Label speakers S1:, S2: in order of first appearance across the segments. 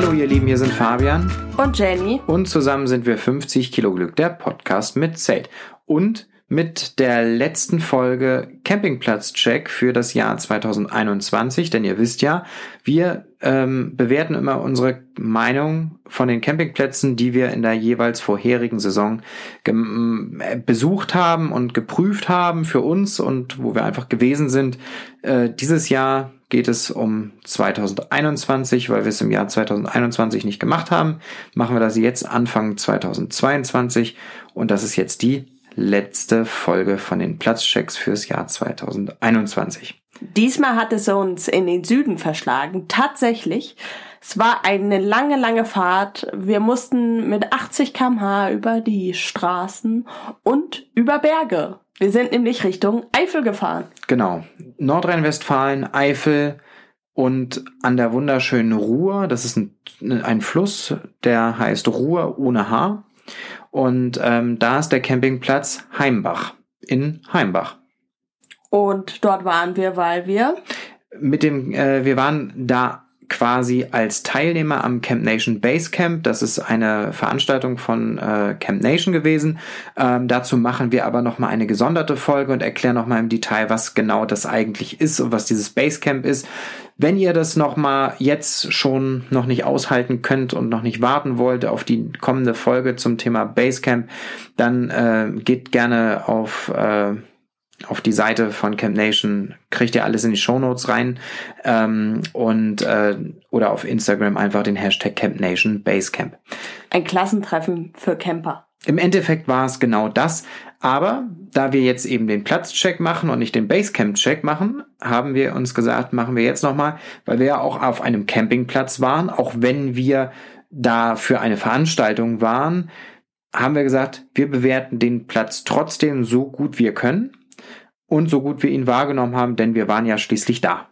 S1: Hallo ihr Lieben, hier sind Fabian
S2: Und Jenny.
S1: und zusammen sind wir 50 Kilo Glück, der Podcast mit Zelt. Und mit der letzten Folge Campingplatz-Check für das Jahr 2021, denn ihr wisst ja, wir ähm, bewerten immer unsere Meinung von den Campingplätzen, die wir in der jeweils vorherigen Saison äh, besucht haben und geprüft haben für uns und wo wir einfach gewesen sind. Äh, dieses Jahr geht es um 2021, weil wir es im Jahr 2021 nicht gemacht haben, machen wir das jetzt Anfang 2022 und das ist jetzt die letzte Folge von den Platzchecks fürs Jahr 2021.
S2: Diesmal hat es uns in den Süden verschlagen. Tatsächlich. Es war eine lange, lange Fahrt. Wir mussten mit 80 kmh über die Straßen und über Berge. Wir sind nämlich Richtung Eifel gefahren.
S1: Genau. Nordrhein-Westfalen, Eifel und an der wunderschönen Ruhr. Das ist ein, ein Fluss, der heißt Ruhr ohne H. Und ähm, da ist der Campingplatz Heimbach in Heimbach.
S2: Und dort waren wir, weil wir
S1: Mit dem, äh, wir waren da quasi als Teilnehmer am Camp Nation Base Camp. Das ist eine Veranstaltung von äh, Camp Nation gewesen. Ähm, dazu machen wir aber nochmal eine gesonderte Folge und erklären nochmal im Detail, was genau das eigentlich ist und was dieses Base Camp ist. Wenn ihr das nochmal jetzt schon noch nicht aushalten könnt und noch nicht warten wollt auf die kommende Folge zum Thema Basecamp, dann äh, geht gerne auf, äh, auf die Seite von Camp Nation, kriegt ihr alles in die Shownotes rein ähm, und äh, oder auf Instagram einfach den Hashtag Camp Nation Basecamp.
S2: ein Klassentreffen für Camper.
S1: Im Endeffekt war es genau das. Aber da wir jetzt eben den Platzcheck machen und nicht den Basecamp-Check machen, haben wir uns gesagt, machen wir jetzt nochmal, weil wir ja auch auf einem Campingplatz waren, auch wenn wir da für eine Veranstaltung waren, haben wir gesagt, wir bewerten den Platz trotzdem so gut wir können und so gut wir ihn wahrgenommen haben, denn wir waren ja schließlich da.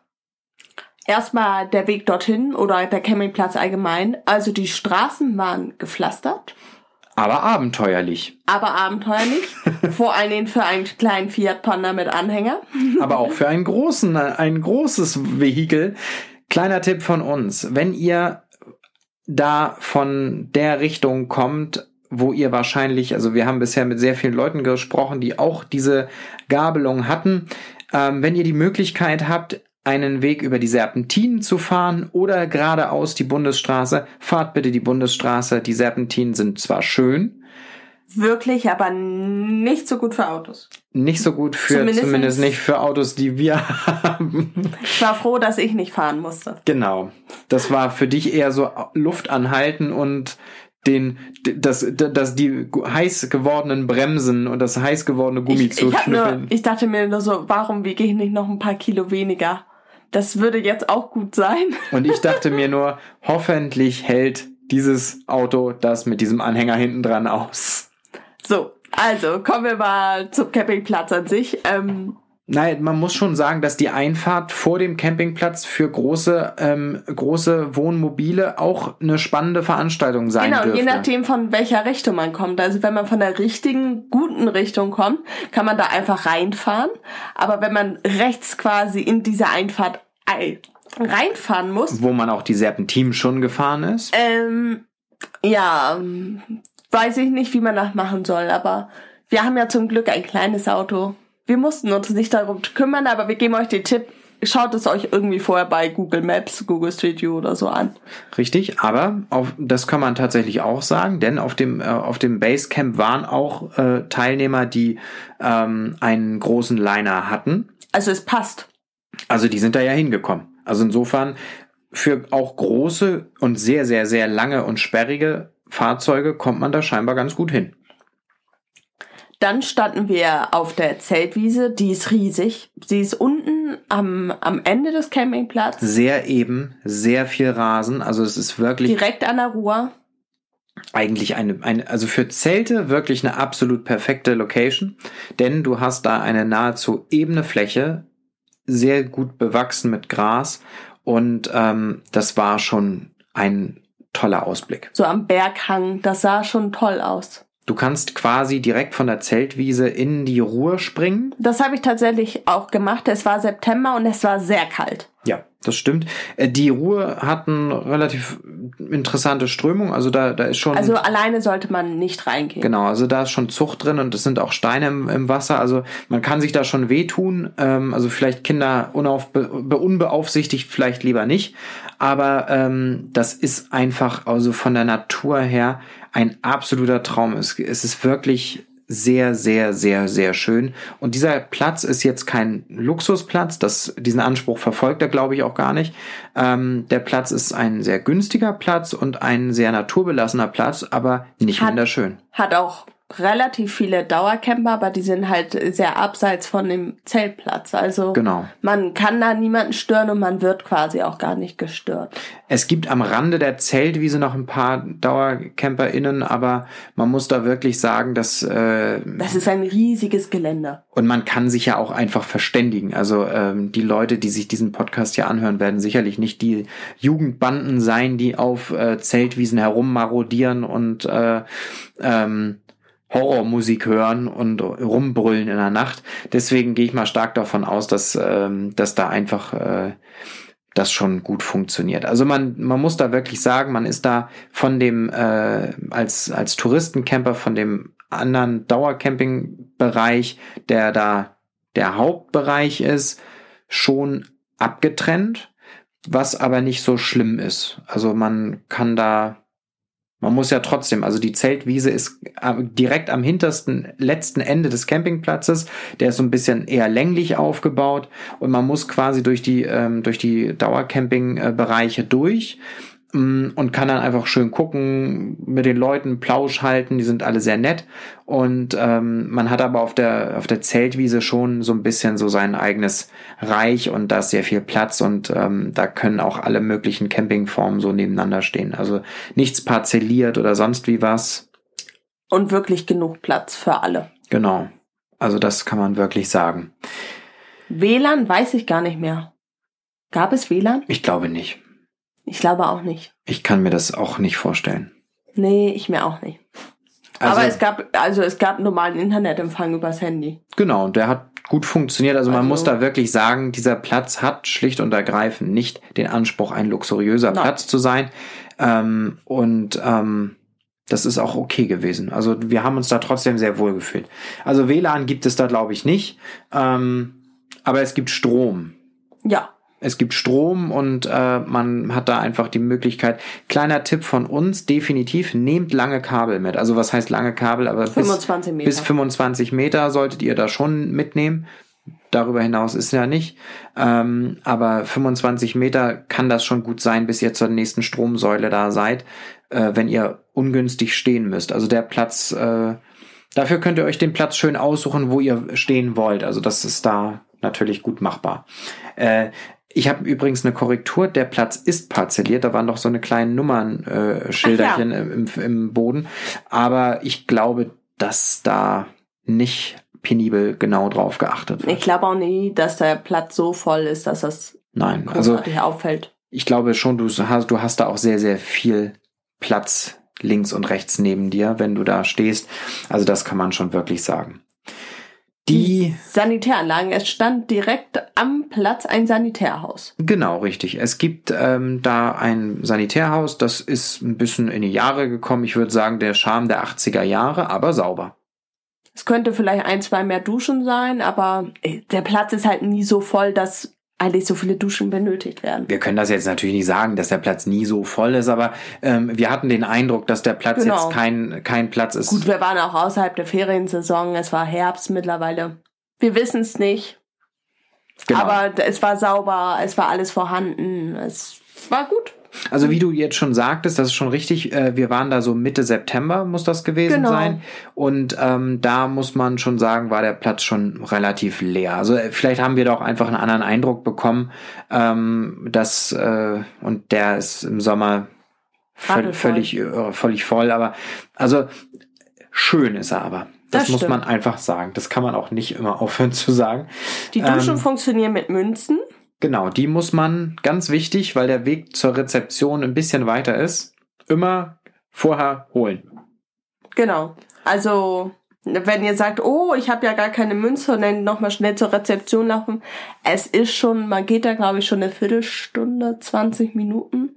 S2: Erstmal der Weg dorthin oder der Campingplatz allgemein. Also die Straßen waren gepflastert.
S1: Aber abenteuerlich.
S2: aber abenteuerlich. Vor allen Dingen für einen kleinen Fiat Panda mit Anhänger.
S1: aber auch für einen großen, ein großes Vehikel. Kleiner Tipp von uns. Wenn ihr da von der Richtung kommt, wo ihr wahrscheinlich, also wir haben bisher mit sehr vielen Leuten gesprochen, die auch diese Gabelung hatten. Ähm, wenn ihr die Möglichkeit habt, einen Weg über die Serpentinen zu fahren oder geradeaus die Bundesstraße, fahrt bitte die Bundesstraße. Die Serpentinen sind zwar schön,
S2: Wirklich, aber nicht so gut für Autos.
S1: nicht so gut für,
S2: Zumindest-
S1: zumindest nicht für Autos, die wir haben.
S2: Ich war froh, dass ich nicht fahren musste.
S1: Genau. Das war für dich eher so Luft anhalten und den, das, das, die heiß gewordenen Bremsen und das heiß gewordene Gummi
S2: Ich,
S1: zu
S2: ich, hab nur,
S1: schnüffeln.
S2: ich dachte mir nur so, warum wiege ich nicht noch ein paar Kilo weniger? Das würde jetzt auch gut sein.
S1: Und ich dachte mir nur, hoffentlich hält dieses Auto das mit diesem Anhänger hinten dran aus.
S2: So, also kommen wir mal zum Campingplatz an sich. Ähm,
S1: Nein, man muss schon sagen, dass die Einfahrt vor dem Campingplatz für große, ähm, große Wohnmobile auch eine spannende Veranstaltung sein
S2: genau, und
S1: dürfte.
S2: je nachdem von welcher Richtung man kommt. Also wenn man von der richtigen, guten Richtung kommt, kann man da einfach reinfahren. Aber wenn man rechts quasi in diese Einfahrt ei- reinfahren muss,
S1: wo man auch die Serpentinen schon gefahren ist.
S2: ähm, ja, weiß ich nicht, wie man das machen soll. Aber wir haben ja zum Glück ein kleines Auto. Wir mussten uns nicht darum kümmern, aber wir geben euch den Tipp, schaut es euch irgendwie vorher bei Google Maps, Google Street View oder so an.
S1: Richtig, aber auf, das kann man tatsächlich auch sagen, denn auf dem, äh, auf dem Basecamp waren auch äh, Teilnehmer, die ähm, einen großen Liner hatten.
S2: Also es passt.
S1: Also die sind da ja hingekommen. Also insofern für auch große und sehr, sehr, sehr lange und sperrige Fahrzeuge kommt man da scheinbar ganz gut hin.
S2: Dann standen wir auf der Zeltwiese, die ist riesig. Sie ist unten am, am Ende des Campingplatzes,
S1: Sehr eben, sehr viel Rasen. Also es ist wirklich
S2: direkt an der Ruhr.
S1: eigentlich eine, eine, also für Zelte wirklich eine absolut perfekte Location, denn du hast da eine nahezu ebene Fläche, sehr gut bewachsen mit Gras und ähm, das war schon ein toller Ausblick.
S2: So am Berghang, das sah schon toll aus.
S1: Du kannst quasi direkt von der Zeltwiese in die Ruhr springen.
S2: Das habe ich tatsächlich auch gemacht. Es war September und es war sehr kalt.
S1: Ja, das stimmt. Äh, Die Ruhr hat eine relativ interessante Strömung. Also da, da ist schon.
S2: Also alleine sollte man nicht reingehen.
S1: Genau, also da ist schon Zucht drin und es sind auch Steine im, im Wasser. Also man kann sich da schon wehtun. Ähm, also vielleicht Kinder unauf, be, unbeaufsichtigt vielleicht lieber nicht. Aber ähm, das ist einfach also von der Natur her ein absoluter Traum. Es, es ist wirklich sehr, sehr, sehr, sehr schön. Und dieser Platz ist jetzt kein Luxusplatz. Das, diesen Anspruch verfolgt er, glaube ich, auch gar nicht. Ähm, der Platz ist ein sehr günstiger Platz und ein sehr naturbelassener Platz, aber nicht
S2: Hat-
S1: minder schön.
S2: Hat auch relativ viele Dauercamper, aber die sind halt sehr abseits von dem Zeltplatz. Also
S1: Genau.
S2: man kann da niemanden stören und man wird quasi auch gar nicht gestört.
S1: Es gibt am Rande der Zeltwiese noch ein paar DauercamperInnen, aber man muss da wirklich sagen, dass äh,
S2: Das ist ein riesiges Geländer.
S1: und man kann sich ja auch einfach verständigen. Also ähm, die Leute, die sich diesen Podcast hier anhören, werden sicherlich nicht die Jugendbanden sein, die auf äh, Zeltwiesen herummarodieren und äh, ähm, Horrormusik hören und rumbrüllen in der Nacht. Deswegen gehe ich mal stark davon aus, dass, ähm, dass da einfach äh, das schon gut funktioniert. Also man, man muss da wirklich sagen, man ist da von dem, äh, als, als Touristencamper von dem anderen Dauercampingbereich, der da der Hauptbereich ist, schon abgetrennt, was aber nicht so schlimm ist. Also man kann da, man muss ja trotzdem, also die Zeltwiese ist äh, direkt am hintersten, letzten Ende des Campingplatzes. Der ist so ein bisschen eher länglich aufgebaut und man muss quasi durch die, ähm, durch die Dauercamping-Bereiche durch mm, und kann dann einfach schön gucken, mit den Leuten Plausch halten, die sind alle sehr nett und ähm, man hat aber auf der auf der Zeltwiese schon so ein bisschen so sein eigenes Reich und da ist sehr viel Platz und ähm, da können auch alle möglichen Campingformen so nebeneinander stehen. Also nichts parzelliert oder sonst wie was.
S2: Und wirklich genug Platz für alle.
S1: Genau. Also das kann man wirklich sagen.
S2: WLAN weiß ich gar nicht mehr. Gab es WLAN?
S1: Ich glaube nicht.
S2: Ich glaube auch nicht.
S1: Ich kann mir das auch nicht vorstellen.
S2: Nee, ich mir auch nicht.
S1: Also,
S2: Aber es gab, also es gab normalen Internetempfang übers Handy.
S1: Genau, und der hat gut funktioniert. Also man
S2: Also-
S1: muss da wirklich sagen, dieser Platz hat schlicht und ergreifend nicht den Anspruch, ein luxuriöser
S2: Nein.
S1: Platz zu sein. Ähm, und ähm, das ist auch okay gewesen. Also wir haben uns da trotzdem sehr wohl gefühlt. Also WLAN gibt es da, glaube ich, nicht. Ähm, aber es gibt Strom.
S2: Ja.
S1: Es gibt Strom und äh, man hat da einfach die Möglichkeit. Kleiner Tipp von uns, definitiv, nehmt lange Kabel mit. Also was heißt lange Kabel? Aber bis,
S2: 25 Meter.
S1: bis 25 Meter solltet ihr da schon mitnehmen. Darüber hinaus ist ja nicht. Ähm, aber 25 Meter kann das schon gut sein, bis ihr zur nächsten Stromsäule da seid, äh, wenn ihr ungünstig stehen müsst. Also der Platz, äh, dafür könnt ihr euch den Platz schön aussuchen, wo ihr stehen wollt. Also das ist da natürlich gut machbar. Äh, ich habe übrigens eine Korrektur. Der Platz ist parzelliert. Da waren doch so eine kleinen Nummernschilderchen äh, Schilderchen im, im Boden. Aber ich glaube, dass da nicht penibel genau drauf geachtet wird.
S2: Ich glaube auch nie, dass der Platz so voll ist, dass das
S1: Nein, also
S2: auffällt.
S1: ich glaube schon, du hast, du hast da auch sehr, sehr viel Platz links und rechts neben dir, wenn du da stehst. Also das kann man schon wirklich sagen. Die,
S2: Sanitäranlagen. Es stand direkt am Platz ein Sanitärhaus.
S1: genau, richtig. Es gibt ähm, da ein Sanitärhaus, das ist ein bisschen in die Jahre gekommen. Ich würde sagen, der Charme der 80er Jahre, aber sauber.
S2: Es könnte vielleicht ein, zwei mehr Duschen sein, aber äh, der Platz ist halt nie so voll, dass eigentlich so viele Duschen benötigt werden.
S1: Wir können das jetzt natürlich nicht sagen, dass der Platz nie so voll ist, aber ähm, wir hatten den Eindruck, dass der Platz
S2: Genau.
S1: jetzt kein, kein Platz ist.
S2: Gut, wir waren auch außerhalb der Feriensaison. Es war Herbst mittlerweile. Wir wissen es nicht.
S1: Genau.
S2: Aber es war sauber, es war alles vorhanden. Es war gut.
S1: Also wie du jetzt schon sagtest, das ist schon richtig. Äh, wir waren da so Mitte September, muss das gewesen
S2: Genau.
S1: sein. Und ähm, da muss man schon sagen, war der Platz schon relativ leer. Also äh, vielleicht haben wir da auch einfach einen anderen Eindruck bekommen, ähm, dass äh, und der ist im Sommer völ völlig äh, völlig voll. Aber also schön ist er aber. Das,
S2: Das
S1: muss man einfach sagen. Das kann man auch nicht immer aufhören zu sagen.
S2: Die Duschen
S1: Ähm,
S2: funktionieren mit Münzen.
S1: Genau, die muss man, ganz wichtig, weil der Weg zur Rezeption ein bisschen weiter ist, immer vorher holen.
S2: Genau. Also, wenn ihr sagt, oh, ich habe ja gar keine Münze und dann nochmal schnell zur Rezeption laufen, es ist schon, man geht da glaube ich schon eine Viertelstunde, 20 Minuten.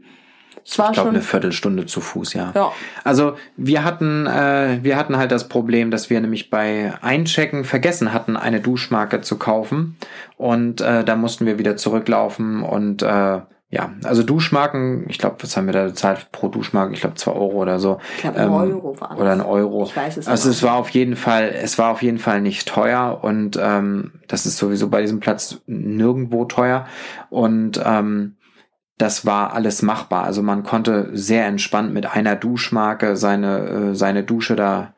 S1: Es war ich glaube eine Viertelstunde zu Fuß, ja.
S2: ja.
S1: Also wir hatten, äh, wir hatten halt das Problem, dass wir nämlich bei Einchecken vergessen hatten, eine Duschmarke zu kaufen und äh, da mussten wir wieder zurücklaufen und äh, ja, also Duschmarken, ich glaube, was haben wir da bezahlt pro Duschmarke? Ich glaube zwei Euro oder so.
S2: Ich glaube, ähm, Euro war das.
S1: Oder ein Euro.
S2: Ich weiß es
S1: Also es war auf jeden Fall, es war auf jeden Fall nicht teuer und ähm, das ist sowieso bei diesem Platz nirgendwo teuer. Und ähm, das war alles machbar. Also man konnte sehr entspannt mit einer Duschmarke seine, äh, seine Dusche da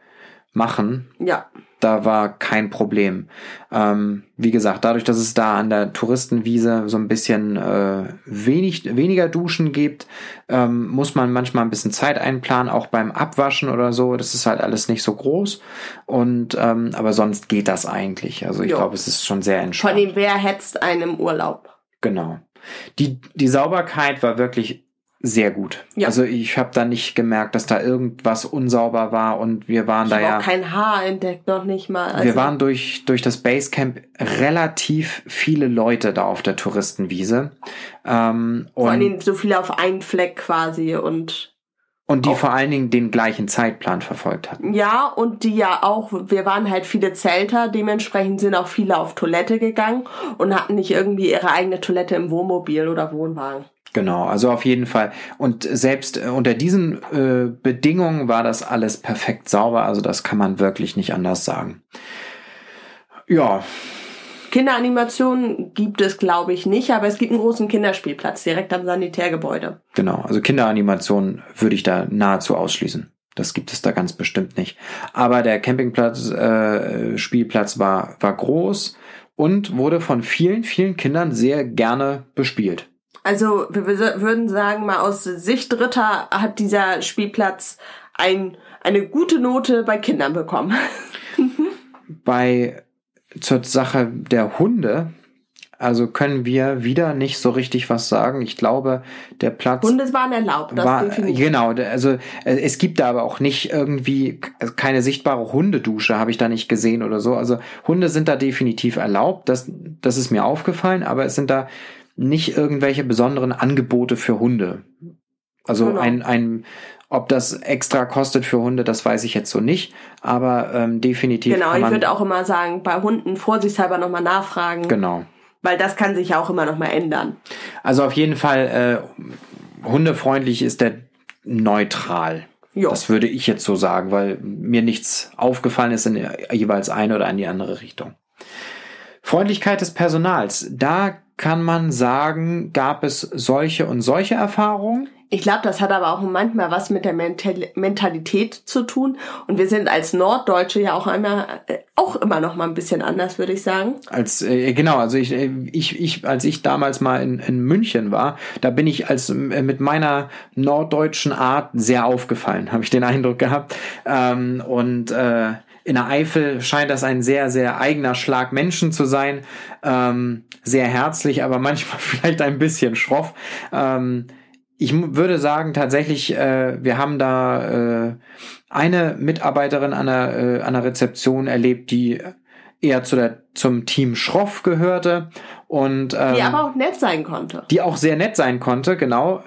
S1: machen.
S2: Ja.
S1: Da war kein Problem. Ähm, wie gesagt, dadurch, dass es da an der Touristenwiese so ein bisschen äh, wenig, weniger Duschen gibt, ähm, muss man manchmal ein bisschen Zeit einplanen, auch beim Abwaschen oder so. Das ist halt alles nicht so groß. Und ähm, aber sonst geht das eigentlich. Also ich glaube, es ist schon sehr entspannt.
S2: Von dem wer hetzt einem Urlaub?
S1: Genau. Die, die Sauberkeit war wirklich sehr gut. Ja. Also ich habe da nicht gemerkt, dass da irgendwas unsauber war und wir waren
S2: ich
S1: da ja.
S2: auch kein Haar entdeckt, noch nicht mal.
S1: Also wir waren durch durch das Basecamp relativ viele Leute da auf der Touristenwiese. Ähm,
S2: vor allem so viele auf einen Fleck quasi und
S1: und die auch, vor allen Dingen den gleichen Zeitplan verfolgt hatten.
S2: Ja, und die ja auch, wir waren halt viele Zelter, dementsprechend sind auch viele auf Toilette gegangen und hatten nicht irgendwie ihre eigene Toilette im Wohnmobil oder Wohnwagen.
S1: Genau, also auf jeden Fall. Und selbst äh, unter diesen äh, Bedingungen war das alles perfekt sauber. Also das kann man wirklich nicht anders sagen. Ja.
S2: Kinderanimationen gibt es, glaube ich, nicht, aber es gibt einen großen Kinderspielplatz direkt am Sanitärgebäude.
S1: Genau, also Kinderanimationen würde ich da nahezu ausschließen. Das gibt es da ganz bestimmt nicht. Aber der Campingplatz, äh, Spielplatz war, war groß und wurde von vielen, vielen Kindern sehr gerne bespielt.
S2: Also wir würden sagen, mal aus Sicht Dritter hat dieser Spielplatz ein, eine gute Note bei Kindern bekommen.
S1: bei zur Sache der Hunde, also können wir wieder nicht so richtig was sagen. Ich glaube, der Platz.
S2: Hunde waren erlaubt, das
S1: war, Genau, also äh, es gibt da aber auch nicht irgendwie keine sichtbare Hundedusche, habe ich da nicht gesehen oder so. Also Hunde sind da definitiv erlaubt, das, das ist mir aufgefallen, aber es sind da nicht irgendwelche besonderen Angebote für Hunde. Also genau. ein, ein, ob das extra kostet für Hunde, das weiß ich jetzt so nicht, aber ähm, definitiv.
S2: Genau, ich würde auch immer sagen, bei Hunden vorsichtshalber nochmal nachfragen.
S1: Genau.
S2: Weil das kann sich ja auch immer nochmal ändern.
S1: Also auf jeden Fall, äh, hundefreundlich ist der neutral. Jo. Das würde ich jetzt so sagen, weil mir nichts aufgefallen ist in jeweils eine oder in die andere Richtung. Freundlichkeit des Personals. Da kann man sagen, gab es solche und solche Erfahrungen?
S2: Ich glaube, das hat aber auch manchmal was mit der Mentalität zu tun. Und wir sind als Norddeutsche ja auch einmal, äh, auch immer noch mal ein bisschen anders, würde ich sagen.
S1: Als äh, genau, also ich, äh, ich, ich, als ich damals mal in, in München war, da bin ich als äh, mit meiner norddeutschen Art sehr aufgefallen, habe ich den Eindruck gehabt. Ähm, und äh, in der Eifel scheint das ein sehr, sehr eigener Schlag Menschen zu sein. Ähm, sehr herzlich, aber manchmal vielleicht ein bisschen schroff. Ähm, ich würde sagen, tatsächlich, äh, wir haben da äh, eine Mitarbeiterin an der, äh, an der Rezeption erlebt, die eher zu der, zum Team Schroff gehörte und ähm,
S2: die aber auch nett sein konnte.
S1: Die auch sehr nett sein konnte, genau.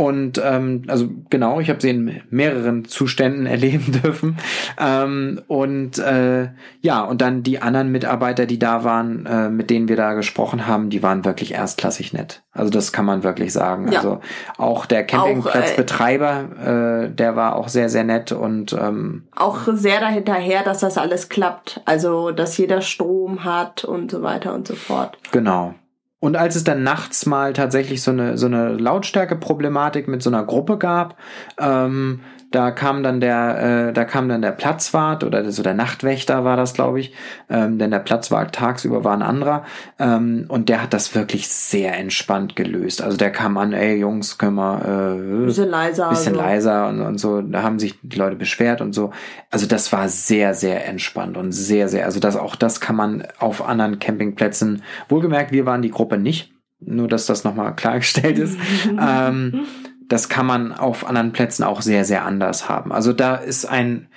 S1: Und ähm, also genau, ich habe sie in mehreren Zuständen erleben dürfen. Ähm, und äh, ja, und dann die anderen Mitarbeiter, die da waren, äh, mit denen wir da gesprochen haben, die waren wirklich erstklassig nett. Also das kann man wirklich sagen. Ja. Also auch der Campingplatzbetreiber, äh, äh, der war auch sehr, sehr nett und ähm,
S2: auch sehr dahinterher, dass das alles klappt. Also dass jeder Strom hat und so weiter und so fort.
S1: Genau. Und als es dann nachts mal tatsächlich so eine, so eine Lautstärke-Problematik mit so einer Gruppe gab, ähm, da kam dann der, äh, da kam dann der Platzwart oder so der Nachtwächter war das, glaube ich, ähm, denn der Platzwart tagsüber war ein anderer ähm, und der hat das wirklich sehr entspannt gelöst. Also der kam an, ey Jungs, können wir
S2: äh, bisschen leiser,
S1: bisschen also. leiser und, und so. Da haben sich die Leute beschwert und so. Also das war sehr, sehr entspannt und sehr, sehr. Also das auch das kann man auf anderen Campingplätzen. Wohlgemerkt, wir waren die Gruppe nicht. Nur, dass das nochmal klargestellt ist. ähm, das kann man auf anderen Plätzen auch sehr, sehr anders haben. Also da ist ein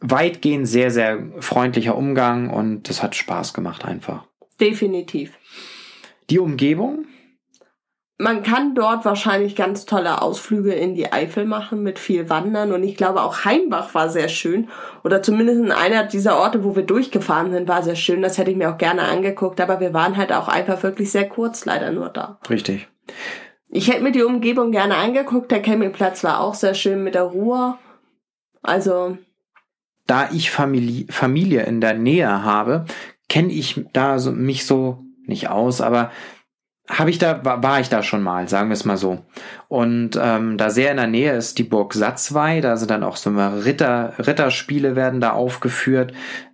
S1: weitgehend sehr, sehr freundlicher Umgang und das hat Spaß gemacht einfach.
S2: Definitiv.
S1: Die Umgebung?
S2: Man kann dort wahrscheinlich ganz tolle Ausflüge in die Eifel machen mit viel Wandern und ich glaube auch Heimbach war sehr schön oder zumindest in einer dieser Orte, wo wir durchgefahren sind, war sehr schön. Das hätte ich mir auch gerne angeguckt, aber wir waren halt auch einfach wirklich sehr kurz leider nur da.
S1: Richtig.
S2: Ich hätte mir die Umgebung gerne angeguckt. Der Campingplatz war auch sehr schön mit der Ruhe. Also.
S1: Da ich Familie, Familie in der Nähe habe, kenne ich da so, mich so nicht aus, aber habe ich da war, ich da schon mal, sagen wir es mal so. Und ähm, da sehr in der Nähe ist die Burg Satzwey, da sind dann auch so Ritter Ritterspiele werden da aufgeführt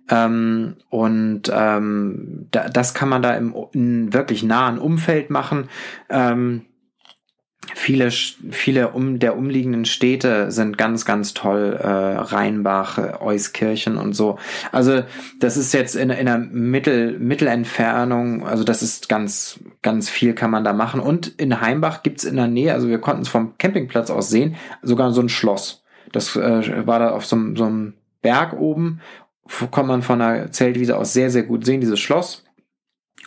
S1: ähm, und ähm, da, das kann man da im, im wirklich nahen Umfeld machen. Ähm, Viele, viele um der umliegenden Städte sind ganz, ganz toll. Äh, Rheinbach, Euskirchen und so. Also das ist jetzt in, in einer Mittel, Mittelentfernung. Also das ist ganz, ganz viel kann man da machen. Und in Heimbach gibt's in der Nähe, also wir konnten es vom Campingplatz aus sehen, sogar so ein Schloss. Das äh, war da auf so, so einem Berg oben. Kann man von der Zeltwiese aus sehr, sehr gut sehen, dieses Schloss.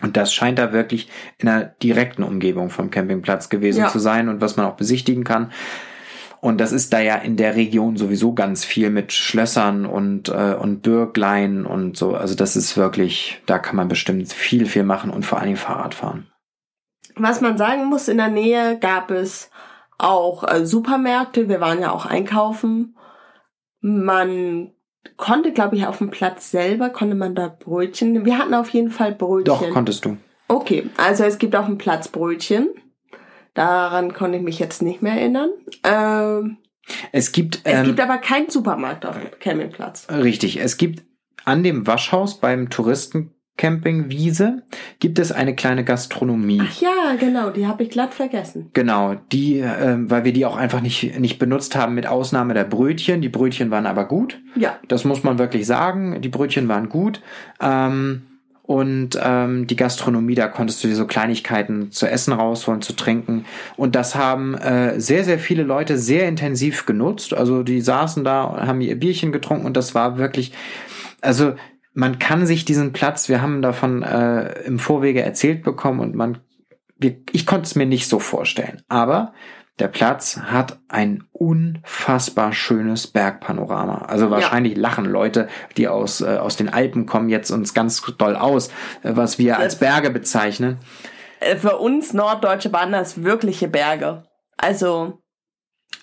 S1: Und das scheint da wirklich in einer direkten Umgebung vom Campingplatz gewesen ja. zu sein und was man auch besichtigen kann. Und das ist da ja in der Region sowieso ganz viel mit Schlössern und, äh, und Bürglein und so. Also das ist wirklich, da kann man bestimmt viel, viel machen und vor allen Dingen Fahrrad fahren.
S2: Was man sagen muss, in der Nähe gab es auch äh, Supermärkte. Wir waren ja auch einkaufen. Man konnte, glaube ich, auf dem Platz selber, konnte man da Brötchen. Wir hatten auf jeden Fall Brötchen.
S1: Doch, konntest du.
S2: Okay, also es gibt auf dem Platz Brötchen. Daran konnte ich mich jetzt nicht mehr erinnern. Ähm,
S1: es gibt,
S2: ähm, es gibt aber keinen Supermarkt auf dem Campingplatz.
S1: Richtig, es gibt an dem Waschhaus beim Touristen Campingwiese gibt es eine kleine Gastronomie.
S2: Ach ja, genau, die habe ich glatt vergessen.
S1: Genau, die, äh, weil wir die auch einfach nicht, nicht benutzt haben, mit Ausnahme der Brötchen. Die Brötchen waren aber gut.
S2: Ja.
S1: Das muss man wirklich sagen. Die Brötchen waren gut. Ähm, und ähm, die Gastronomie, da konntest du dir so Kleinigkeiten zu essen rausholen, zu trinken. Und das haben äh, sehr, sehr viele Leute sehr intensiv genutzt. Also die saßen da und haben ihr Bierchen getrunken und das war wirklich, also man kann sich diesen Platz, wir haben davon äh, im Vorwege erzählt bekommen und man, wir, ich konnte es mir nicht so vorstellen. Aber der Platz hat ein unfassbar schönes Bergpanorama. Also wahrscheinlich ja. lachen Leute, die aus, äh, aus den Alpen kommen, jetzt uns ganz doll aus, äh, was wir als Berge bezeichnen.
S2: Äh, für uns Norddeutsche waren das wirkliche Berge. Also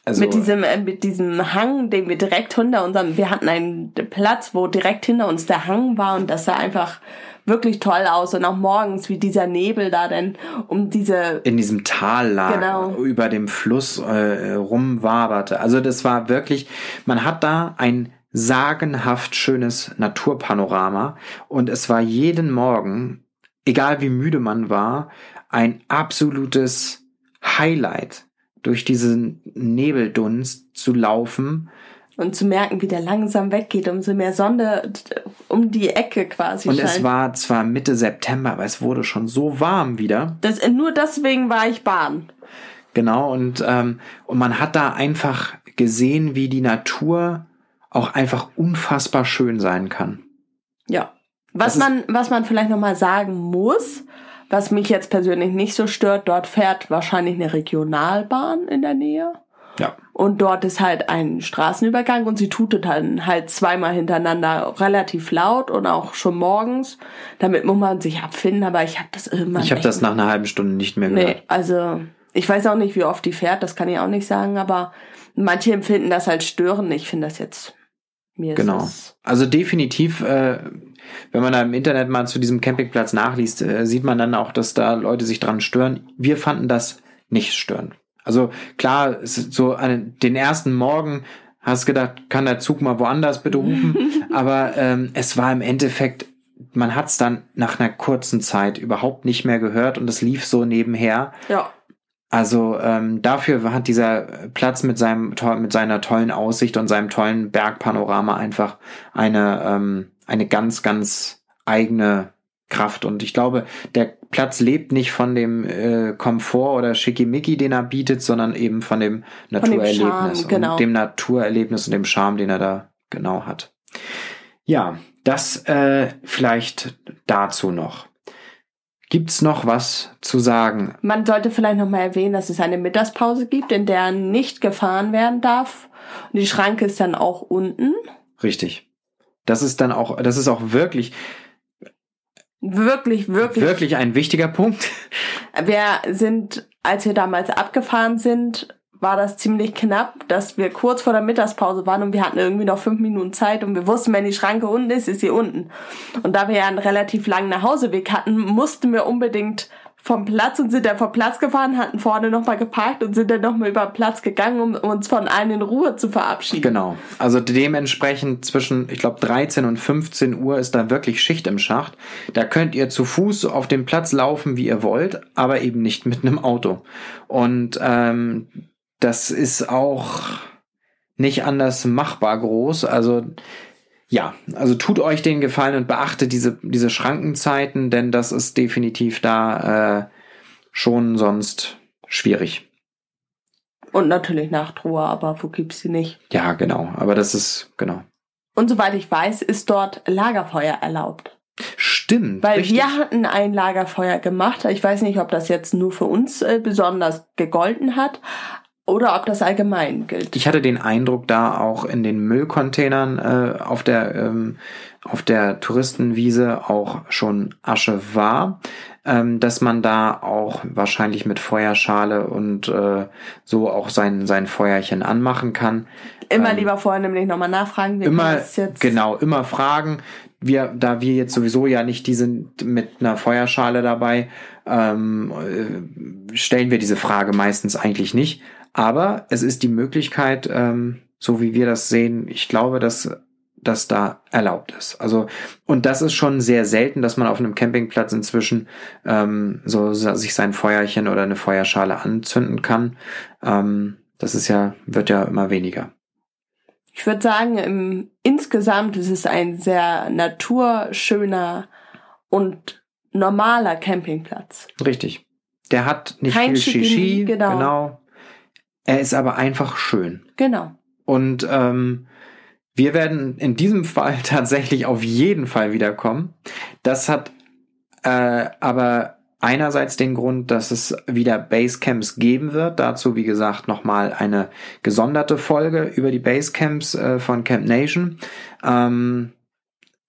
S2: also, mit diesem, äh, mit diesem Hang, den wir direkt hinter unserem, wir hatten einen Platz, wo direkt hinter uns der Hang war und das sah einfach wirklich toll aus und auch morgens, wie dieser Nebel da denn um diese
S1: in diesem Tal lag, genau. über dem Fluss äh, rumwaberte. Also das war wirklich, man hat da ein sagenhaft schönes Naturpanorama und es war jeden Morgen, egal wie müde man war, ein absolutes Highlight durch diesen Nebeldunst zu laufen.
S2: Und zu merken, wie der langsam weggeht, umso mehr Sonne um die Ecke quasi.
S1: Und scheint. es war zwar Mitte September, aber es wurde schon so warm wieder.
S2: Das, nur deswegen war ich Bahn.
S1: Genau, und, ähm, und man hat da einfach gesehen, wie die Natur auch einfach unfassbar schön sein kann.
S2: Ja. Was man, was man vielleicht nochmal sagen muss, was mich jetzt persönlich nicht so stört, dort fährt wahrscheinlich eine Regionalbahn in der Nähe.
S1: Ja.
S2: Und dort ist halt ein Straßenübergang und sie tutet dann halt zweimal hintereinander relativ laut und auch schon morgens. Damit muss man sich abfinden, aber ich habe das irgendwann.
S1: Ich habe das nach einer halben Stunde nicht mehr gehört. Nee,
S2: also ich weiß auch nicht, wie oft die fährt, das kann ich auch nicht sagen, aber manche empfinden das als störend. Ich finde das jetzt
S1: mir genau. Also definitiv, äh, wenn man da im Internet mal zu diesem Campingplatz nachliest, äh, sieht man dann auch, dass da Leute sich dran stören. Wir fanden das nicht störend. Also klar, so an den ersten Morgen hast gedacht, kann der Zug mal woanders bitte rufen, aber ähm, es war im Endeffekt, man hat es dann nach einer kurzen Zeit überhaupt nicht mehr gehört und es lief so nebenher.
S2: Ja.
S1: Also ähm, dafür hat dieser Platz mit seinem mit seiner tollen Aussicht und seinem tollen Bergpanorama einfach eine ähm, eine ganz ganz eigene Kraft und ich glaube der Platz lebt nicht von dem äh, Komfort oder Schickimicki, den er bietet, sondern eben von dem Naturerlebnis von dem Charme, genau. und dem Naturerlebnis und dem Charme, den er da genau hat. Ja, das äh, vielleicht dazu noch. Gibt's noch was zu sagen?
S2: Man sollte vielleicht noch mal erwähnen, dass es eine Mittagspause gibt, in der nicht gefahren werden darf. Und die Schranke ist dann auch unten.
S1: Richtig. Das ist dann auch, das ist auch wirklich,
S2: Wirklich, wirklich.
S1: wirklich ein wichtiger Punkt.
S2: Wir sind, als wir damals abgefahren sind, war das ziemlich knapp, dass wir kurz vor der Mittagspause waren und wir hatten irgendwie noch fünf Minuten Zeit und wir wussten, wenn die Schranke unten ist, ist sie unten. Und da wir ja einen relativ langen Nachhauseweg hatten, mussten wir unbedingt vom Platz und sind dann vom Platz gefahren, hatten vorne nochmal geparkt und sind dann nochmal über den Platz gegangen, um uns von allen in Ruhe zu verabschieden.
S1: Genau. Also dementsprechend zwischen, ich glaube, 13 und 15 Uhr ist da wirklich Schicht im Schacht. Da könnt ihr zu Fuß auf dem Platz laufen, wie ihr wollt, aber eben nicht mit einem Auto. Und ähm, das ist auch nicht anders machbar groß. Also ja, also tut euch den Gefallen und beachtet diese, diese Schrankenzeiten, denn das ist definitiv da äh, schon sonst schwierig.
S2: Und natürlich Nachtruhe, aber wo gibt's sie nicht?
S1: Ja, genau. Aber das ist, genau.
S2: Und soweit ich weiß, ist dort Lagerfeuer erlaubt.
S1: Stimmt.
S2: Weil
S1: richtig.
S2: wir hatten ein Lagerfeuer gemacht. Ich weiß nicht, ob das jetzt nur für uns äh, besonders gegolten hat oder ob das allgemein gilt.
S1: Ich hatte den Eindruck, da auch in den Müllcontainern äh, auf der ähm, auf der Touristenwiese auch schon Asche war, ähm, dass man da auch wahrscheinlich mit Feuerschale und äh, so auch sein sein Feuerchen anmachen kann.
S2: Immer
S1: Ähm,
S2: lieber vorher nämlich nochmal nachfragen. Wir
S1: immer
S2: jetzt
S1: genau immer fragen wir da wir jetzt sowieso ja nicht die sind mit einer Feuerschale dabei ähm, äh, stellen wir diese Frage meistens eigentlich nicht aber es ist die Möglichkeit ähm, so wie wir das sehen ich glaube dass das da erlaubt ist also und das ist schon sehr selten dass man auf einem Campingplatz inzwischen ähm, so sich sein Feuerchen oder eine Feuerschale anzünden kann ähm, das ist ja wird ja immer weniger
S2: Ich würde sagen, im, insgesamt ist es ein sehr naturschöner und normaler Campingplatz.
S1: Richtig. Der hat nicht
S2: Kein
S1: viel Shishi,
S2: genau.
S1: genau. Er ist aber einfach schön.
S2: Genau.
S1: Und ähm, wir werden in diesem Fall tatsächlich auf jeden Fall wiederkommen. Das hat äh, aber einerseits den Grund, dass es wieder Basecamps geben wird. Dazu, wie gesagt, nochmal eine gesonderte Folge über die Basecamps äh, von Camp Nation. Ähm,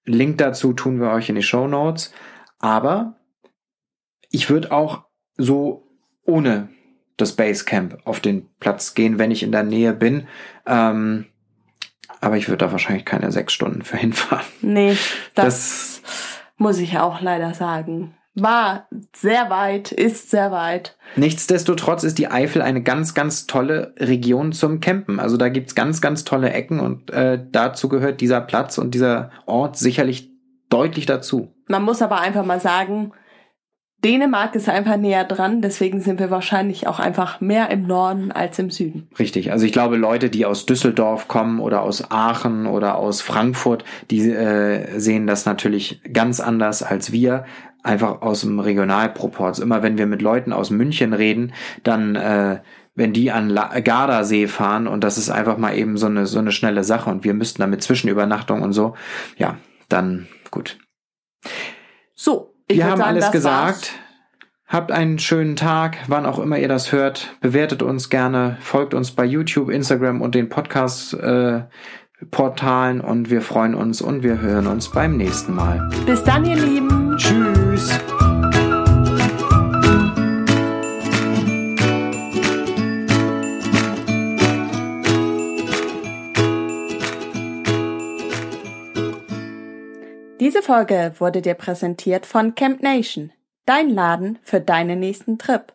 S1: Link dazu tun wir euch in die Show Notes. Aber ich würde auch so ohne das Basecamp auf den Platz gehen, wenn ich in der Nähe bin. Ähm, aber ich würde da wahrscheinlich keine sechs Stunden für hinfahren.
S2: Nee, das, muss ich auch leider sagen. War sehr weit, ist sehr weit.
S1: Nichtsdestotrotz ist die Eifel eine ganz, ganz tolle Region zum Campen. Also da gibt's ganz, ganz tolle Ecken und äh, dazu gehört dieser Platz und dieser Ort sicherlich deutlich dazu.
S2: Man muss aber einfach mal sagen, Dänemark ist einfach näher dran, deswegen sind wir wahrscheinlich auch einfach mehr im Norden als im Süden.
S1: Richtig. Also ich glaube, Leute, die aus Düsseldorf kommen oder aus Aachen oder aus Frankfurt, die äh, sehen das natürlich ganz anders als wir. Einfach aus dem Regionalproports. Immer wenn wir mit Leuten aus München reden, dann äh, wenn die an La Gardasee fahren und das ist einfach mal eben so eine so eine schnelle Sache und wir müssten damit Zwischenübernachtung und so, ja, dann gut.
S2: So, ich
S1: wir haben
S2: sagen,
S1: alles gesagt.
S2: war's.
S1: Habt einen schönen Tag, wann auch immer ihr das hört. Bewertet uns gerne, folgt uns bei YouTube, Instagram und den Podcast-Portalen und wir freuen uns und wir hören uns beim nächsten Mal.
S2: Bis dann, ihr Lieben.
S1: Tschüss!
S2: Folge wurde dir präsentiert von Camp Nation, dein Laden für deinen nächsten Trip.